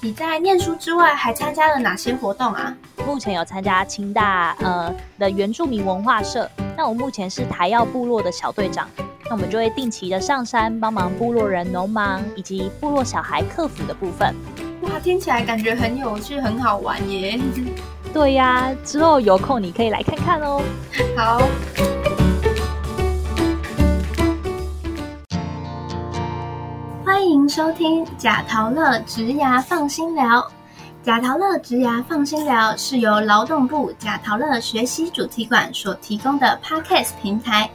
你在念书之外还参加了哪些活动啊？目前有参加清大呃的原住民文化社，那我目前是台药部落的小队长，那我们就会定期的上山帮忙部落人农忙以及部落小孩客服的部分。哇，听起来感觉很有趣，很好玩耶！对呀，之后有空你可以来看看哦。好。收听贾陶乐植牙放心聊。贾陶乐植牙放心聊是由劳动部贾陶乐学习主题馆所提供的 Podcast 平台。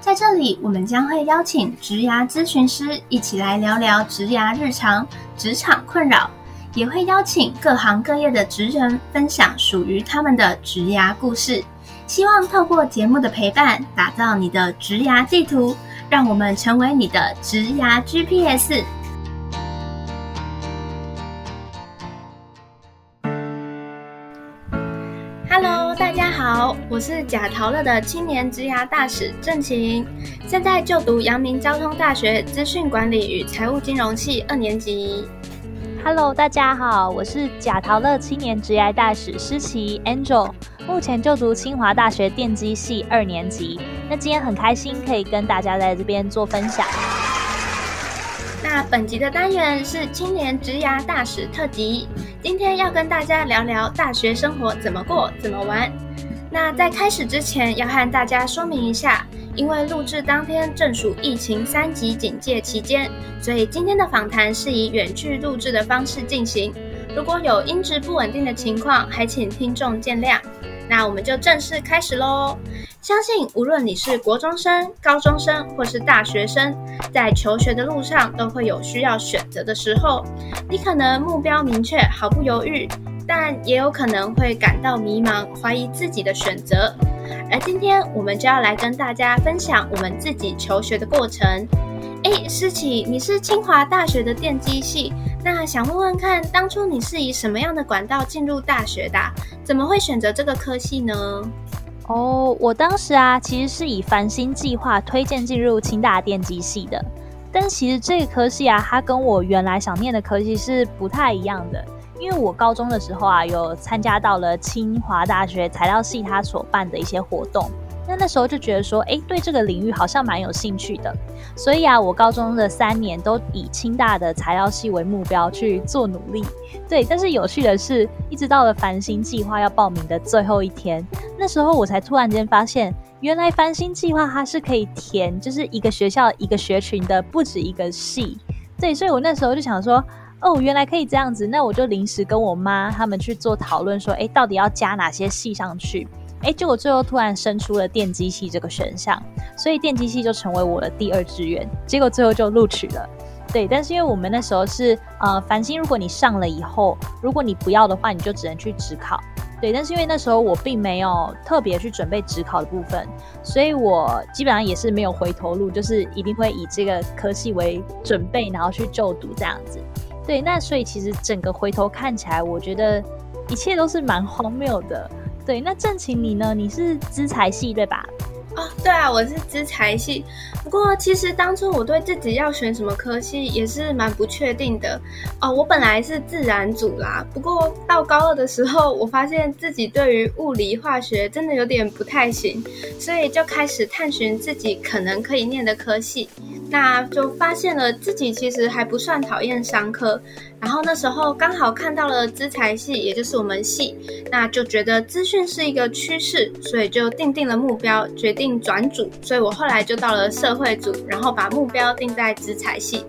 在这里，我们将会邀请植牙咨询师一起来聊聊植牙日常、职场困扰，也会邀请各行各业的职人分享属于他们的植牙故事。希望透过节目的陪伴，打造你的植牙地图。让我们成为你的职牙 GPS。大家好，我是贾陶乐的青年职涯大使郑晴，现在就读阳明交通大学资讯管理与财务金融系二年级。Hello，大家好，我是贾陶乐青年职涯大使施琪 Angel。目前就读清华大学电机系二年级，那今天很开心可以跟大家在这边做分享。那本集的单元是青年职涯大使特辑，今天要跟大家聊聊大学生活怎么过、怎么玩。那在开始之前，要和大家说明一下，因为录制当天正属疫情三级警戒期间，所以今天的访谈是以远距录制的方式进行。如果有音质不稳定的情况，还请听众见谅。那我们就正式开始喽！相信无论你是国中生、高中生，或是大学生，在求学的路上都会有需要选择的时候。你可能目标明确，毫不犹豫，但也有可能会感到迷茫，怀疑自己的选择。而今天我们就要来跟大家分享我们自己求学的过程。哎，思琪，你是清华大学的电机系。那想问问看，当初你是以什么样的管道进入大学的？怎么会选择这个科系呢？哦，我当时啊，其实是以繁星计划推荐进入清大电机系的。但其实这个科系啊，它跟我原来想念的科系是不太一样的。因为我高中的时候啊，有参加到了清华大学材料系它所办的一些活动。那那时候就觉得说，哎，对这个领域好像蛮有兴趣的，所以啊，我高中的三年都以清大的材料系为目标去做努力。对，但是有趣的是，一直到了繁星计划要报名的最后一天，那时候我才突然间发现，原来繁星计划它是可以填，就是一个学校一个学群的，不止一个系。对，所以我那时候就想说，哦，原来可以这样子，那我就临时跟我妈他们去做讨论，说，哎，到底要加哪些系上去？哎，结果最后突然生出了电机系这个选项，所以电机系就成为我的第二志愿。结果最后就录取了。对，但是因为我们那时候是呃，繁星，如果你上了以后，如果你不要的话，你就只能去职考。对，但是因为那时候我并没有特别去准备职考的部分，所以我基本上也是没有回头路，就是一定会以这个科系为准备，然后去就读这样子。对，那所以其实整个回头看起来，我觉得一切都是蛮荒谬的。对，那郑晴你呢？你是资财系对吧？哦，对啊，我是资财系。不过其实当初我对自己要选什么科系也是蛮不确定的。哦，我本来是自然组啦，不过到高二的时候，我发现自己对于物理化学真的有点不太行，所以就开始探寻自己可能可以念的科系。那就发现了自己其实还不算讨厌商科。然后那时候刚好看到了资财系，也就是我们系，那就觉得资讯是一个趋势，所以就定定了目标，决定转组。所以我后来就到了社会组，然后把目标定在资财系。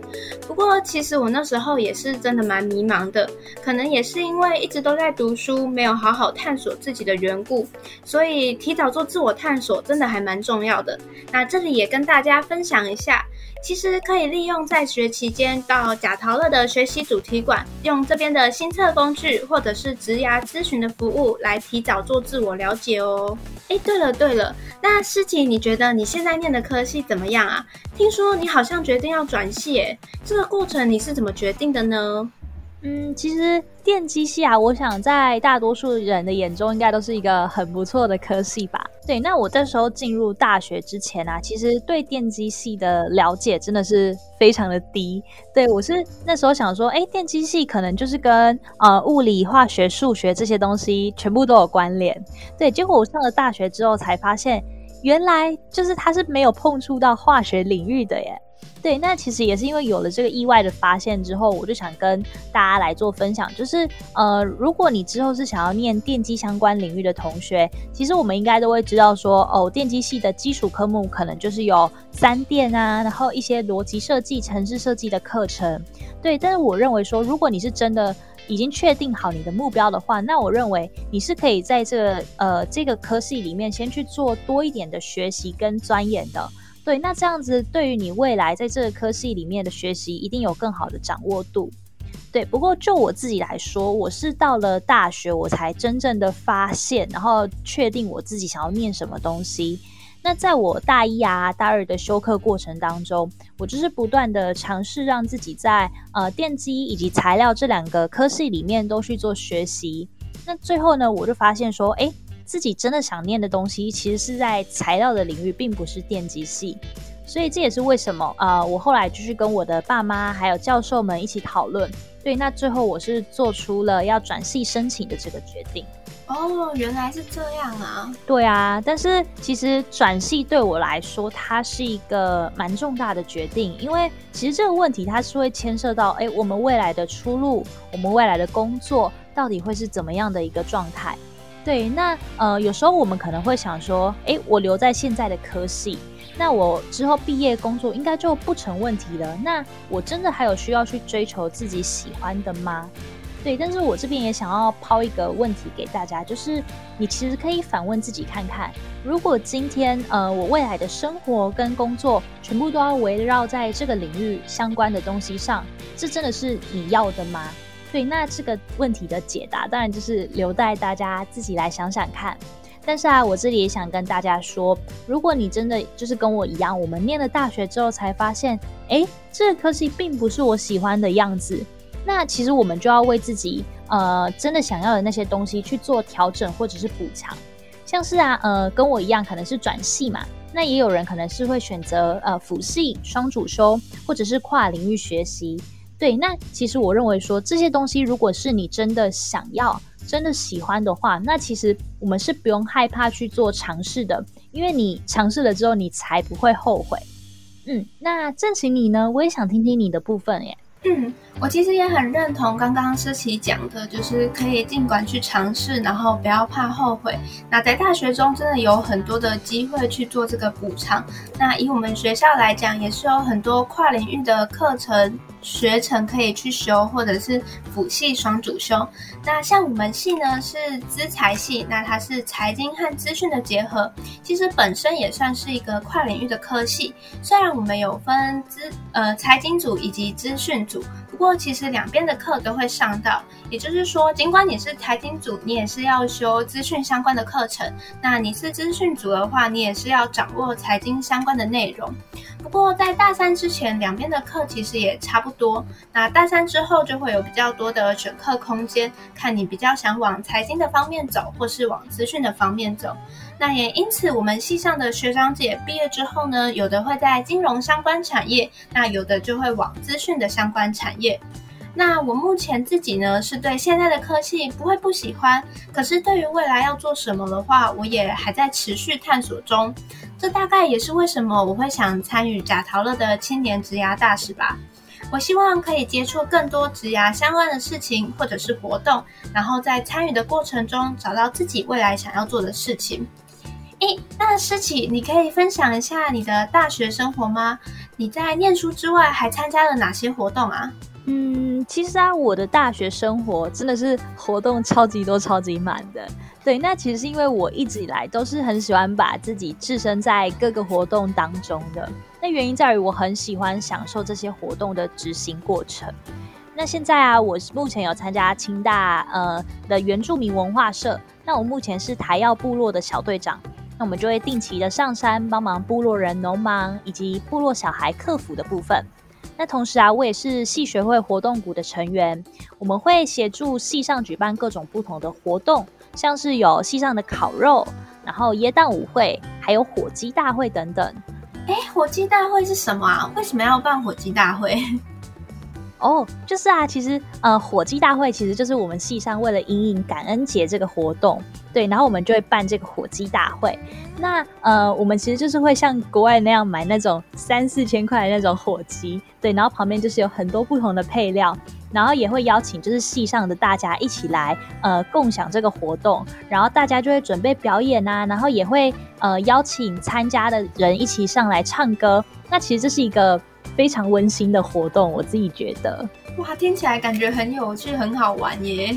不过其实我那时候也是真的蛮迷茫的，可能也是因为一直都在读书，没有好好探索自己的缘故，所以提早做自我探索真的还蛮重要的。那这里也跟大家分享一下。其实可以利用在学期间到贾陶乐的学习主题馆，用这边的新测工具或者是职涯咨询的服务来提早做自我了解哦。哎，对了对了，那师姐，你觉得你现在念的科系怎么样啊？听说你好像决定要转系，这个过程你是怎么决定的呢？嗯，其实电机系啊，我想在大多数人的眼中应该都是一个很不错的科系吧。对，那我那时候进入大学之前啊，其实对电机系的了解真的是非常的低。对我是那时候想说，哎，电机系可能就是跟呃物理、化学、数学这些东西全部都有关联。对，结果我上了大学之后才发现，原来就是它是没有碰触到化学领域的耶。对，那其实也是因为有了这个意外的发现之后，我就想跟大家来做分享，就是呃，如果你之后是想要念电机相关领域的同学，其实我们应该都会知道说，哦，电机系的基础科目可能就是有三电啊，然后一些逻辑设计、城市设计的课程。对，但是我认为说，如果你是真的已经确定好你的目标的话，那我认为你是可以在这个呃这个科系里面先去做多一点的学习跟钻研的。对，那这样子对于你未来在这个科系里面的学习，一定有更好的掌握度。对，不过就我自己来说，我是到了大学，我才真正的发现，然后确定我自己想要念什么东西。那在我大一啊、大二的修课过程当中，我就是不断的尝试让自己在呃电机以及材料这两个科系里面都去做学习。那最后呢，我就发现说，哎。自己真的想念的东西，其实是在材料的领域，并不是电机系。所以这也是为什么呃，我后来就是跟我的爸妈还有教授们一起讨论。对，那最后我是做出了要转系申请的这个决定。哦，原来是这样啊。对啊，但是其实转系对我来说，它是一个蛮重大的决定，因为其实这个问题它是会牵涉到，哎，我们未来的出路，我们未来的工作到底会是怎么样的一个状态。对，那呃，有时候我们可能会想说，哎，我留在现在的科系，那我之后毕业工作应该就不成问题了。那我真的还有需要去追求自己喜欢的吗？对，但是我这边也想要抛一个问题给大家，就是你其实可以反问自己看看，如果今天呃，我未来的生活跟工作全部都要围绕在这个领域相关的东西上，这真的是你要的吗？对，那这个问题的解答当然就是留待大家自己来想想看。但是啊，我这里也想跟大家说，如果你真的就是跟我一样，我们念了大学之后才发现，哎，这个科系并不是我喜欢的样子，那其实我们就要为自己呃真的想要的那些东西去做调整或者是补偿。像是啊，呃，跟我一样可能是转系嘛，那也有人可能是会选择呃辅系双主修，或者是跨领域学习。对，那其实我认为说这些东西，如果是你真的想要、真的喜欢的话，那其实我们是不用害怕去做尝试的，因为你尝试了之后，你才不会后悔。嗯，那正请你呢？我也想听听你的部分耶。我其实也很认同刚刚思琪讲的，就是可以尽管去尝试，然后不要怕后悔。那在大学中真的有很多的机会去做这个补偿。那以我们学校来讲，也是有很多跨领域的课程。学程可以去修，或者是辅系双主修。那像我们系呢是资财系，那它是财经和资讯的结合，其实本身也算是一个跨领域的科系。虽然我们有分资呃财经组以及资讯组。不过，其实两边的课都会上到，也就是说，尽管你是财经组，你也是要修资讯相关的课程；那你是资讯组的话，你也是要掌握财经相关的内容。不过，在大三之前，两边的课其实也差不多。那大三之后，就会有比较多的选课空间，看你比较想往财经的方面走，或是往资讯的方面走。那也因此，我们系上的学长姐毕业之后呢，有的会在金融相关产业，那有的就会往资讯的相关产业。那我目前自己呢，是对现在的科系不会不喜欢，可是对于未来要做什么的话，我也还在持续探索中。这大概也是为什么我会想参与贾陶乐的青年职涯大使吧。我希望可以接触更多职涯相关的事情或者是活动，然后在参与的过程中找到自己未来想要做的事情。诶，那诗琪，你可以分享一下你的大学生活吗？你在念书之外还参加了哪些活动啊？嗯，其实啊，我的大学生活真的是活动超级多、超级满的。对，那其实是因为我一直以来都是很喜欢把自己置身在各个活动当中的。那原因在于我很喜欢享受这些活动的执行过程。那现在啊，我目前有参加清大呃的原住民文化社，那我目前是台药部落的小队长。那我们就会定期的上山帮忙部落人农忙以及部落小孩客服的部分。那同时啊，我也是系学会活动股的成员，我们会协助系上举办各种不同的活动，像是有戏上的烤肉，然后椰蛋舞会，还有火鸡大会等等。哎，火鸡大会是什么啊？为什么要办火鸡大会？哦，就是啊，其实呃，火鸡大会其实就是我们系上为了迎迎感恩节这个活动，对，然后我们就会办这个火鸡大会。那呃，我们其实就是会像国外那样买那种三四千块的那种火鸡，对，然后旁边就是有很多不同的配料，然后也会邀请就是系上的大家一起来呃共享这个活动，然后大家就会准备表演啊，然后也会呃邀请参加的人一起上来唱歌。那其实这是一个。非常温馨的活动，我自己觉得，哇，听起来感觉很有趣，很好玩耶。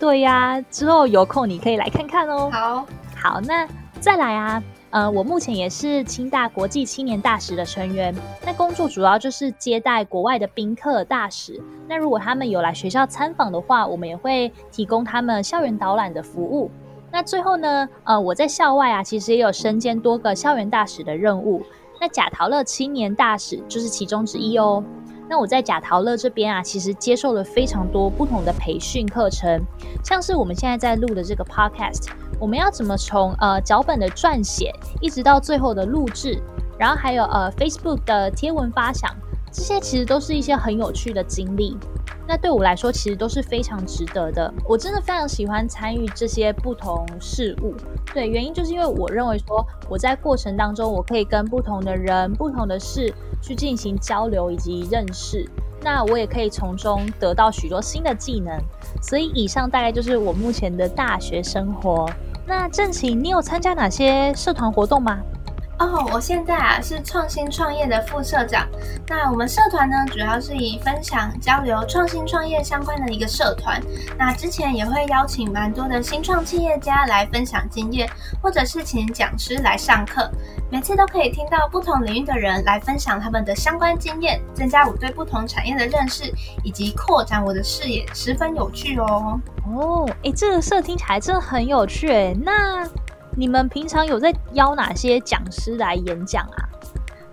对呀，之后有空你可以来看看哦。好，好，那再来啊，呃，我目前也是清大国际青年大使的成员，那工作主要就是接待国外的宾客大使。那如果他们有来学校参访的话，我们也会提供他们校园导览的服务。那最后呢，呃，我在校外啊，其实也有身兼多个校园大使的任务。那贾陶乐青年大使就是其中之一哦。那我在贾陶乐这边啊，其实接受了非常多不同的培训课程，像是我们现在在录的这个 podcast，我们要怎么从呃脚本的撰写，一直到最后的录制，然后还有呃 Facebook 的贴文发想，这些其实都是一些很有趣的经历。那对我来说，其实都是非常值得的。我真的非常喜欢参与这些不同事物。对，原因就是因为我认为说，我在过程当中，我可以跟不同的人、不同的事去进行交流以及认识。那我也可以从中得到许多新的技能。所以，以上大概就是我目前的大学生活。那郑晴，你有参加哪些社团活动吗？哦，我现在啊是创新创业的副社长。那我们社团呢，主要是以分享交流创新创业相关的一个社团。那之前也会邀请蛮多的新创企业家来分享经验，或者是请讲师来上课。每次都可以听到不同领域的人来分享他们的相关经验，增加我对不同产业的认识，以及扩展我的视野，十分有趣哦。哦，哎，这个社听起来真的很有趣哎。那你们平常有在邀哪些讲师来演讲啊？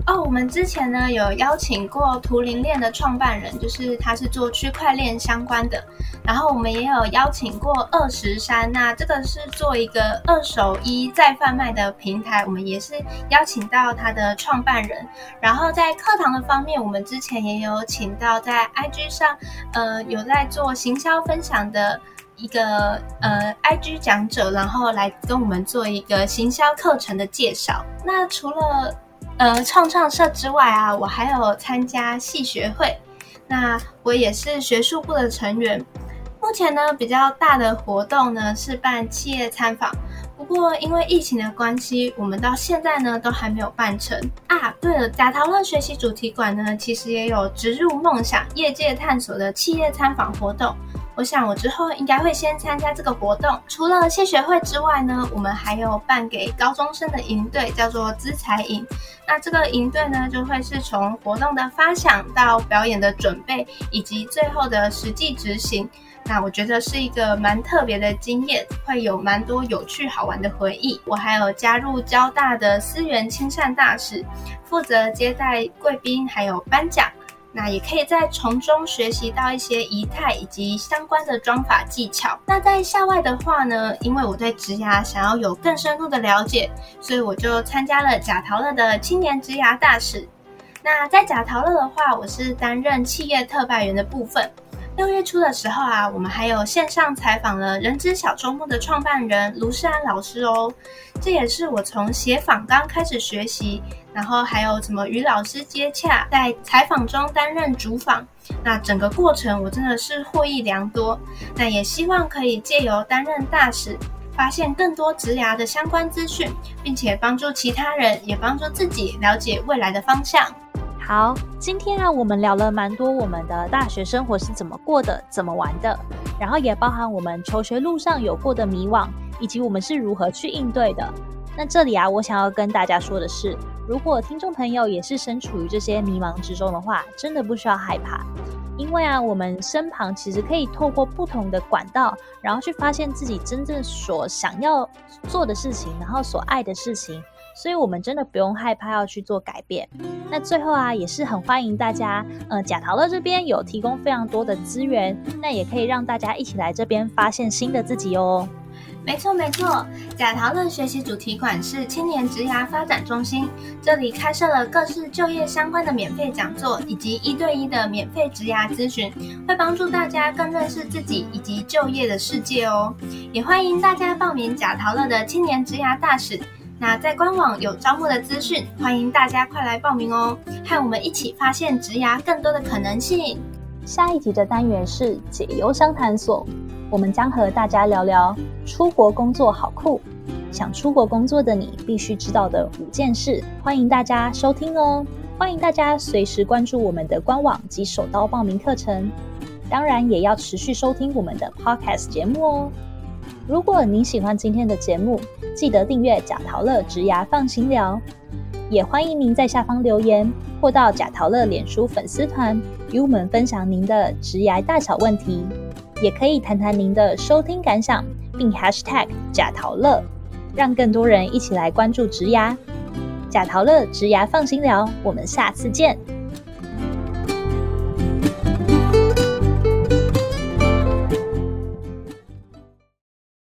哦，我们之前呢有邀请过图灵链的创办人，就是他是做区块链相关的。然后我们也有邀请过二十三，那这个是做一个二手衣再贩卖的平台，我们也是邀请到他的创办人。然后在课堂的方面，我们之前也有请到在 IG 上，呃，有在做行销分享的。一个呃，IG 讲者，然后来跟我们做一个行销课程的介绍。那除了呃创创社之外啊，我还有参加系学会。那我也是学术部的成员。目前呢，比较大的活动呢是办企业参访。不过因为疫情的关系，我们到现在呢都还没有办成啊。对了，贾陶乐学习主题馆呢，其实也有植入梦想、业界探索的企业参访活动。我想我之后应该会先参加这个活动。除了谢学会之外呢，我们还有办给高中生的营队，叫做资财营。那这个营队呢，就会是从活动的发想到表演的准备，以及最后的实际执行。那我觉得是一个蛮特别的经验，会有蛮多有趣好玩的回忆。我还有加入交大的思源亲善大使，负责接待贵宾，还有颁奖。那也可以在从中学习到一些仪态以及相关的妆法技巧。那在校外的话呢，因为我对植牙想要有更深入的了解，所以我就参加了贾陶乐的青年植牙大使。那在贾陶乐的话，我是担任企业特派员的部分。六月初的时候啊，我们还有线上采访了人之小周末的创办人卢世安老师哦。这也是我从写访刚开始学习，然后还有怎么与老师接洽，在采访中担任主访，那整个过程我真的是获益良多。那也希望可以借由担任大使，发现更多职涯的相关资讯，并且帮助其他人，也帮助自己了解未来的方向。好，今天啊，我们聊了蛮多我们的大学生活是怎么过的，怎么玩的，然后也包含我们求学路上有过的迷惘，以及我们是如何去应对的。那这里啊，我想要跟大家说的是，如果听众朋友也是身处于这些迷茫之中的话，真的不需要害怕，因为啊，我们身旁其实可以透过不同的管道，然后去发现自己真正所想要做的事情，然后所爱的事情。所以，我们真的不用害怕要去做改变。那最后啊，也是很欢迎大家，呃，贾陶乐这边有提供非常多的资源，那也可以让大家一起来这边发现新的自己哦。没错没错，贾陶乐学习主题馆是青年职涯发展中心，这里开设了各式就业相关的免费讲座，以及一对一的免费职涯咨询，会帮助大家更认识自己以及就业的世界哦。也欢迎大家报名贾陶乐的青年职涯大使，那在官网有招募的资讯，欢迎大家快来报名哦，和我们一起发现职涯更多的可能性。下一集的单元是解忧商谈所。我们将和大家聊聊出国工作好酷，想出国工作的你必须知道的五件事，欢迎大家收听哦！欢迎大家随时关注我们的官网及手刀报名课程，当然也要持续收听我们的 Podcast 节目哦。如果您喜欢今天的节目，记得订阅贾陶乐植牙放心聊，也欢迎您在下方留言或到贾陶乐脸书粉丝团与我们分享您的植牙大小问题。也可以谈谈您的收听感想，并 #hashtag 贾陶乐，让更多人一起来关注植牙。贾陶乐植牙放心聊，我们下次见。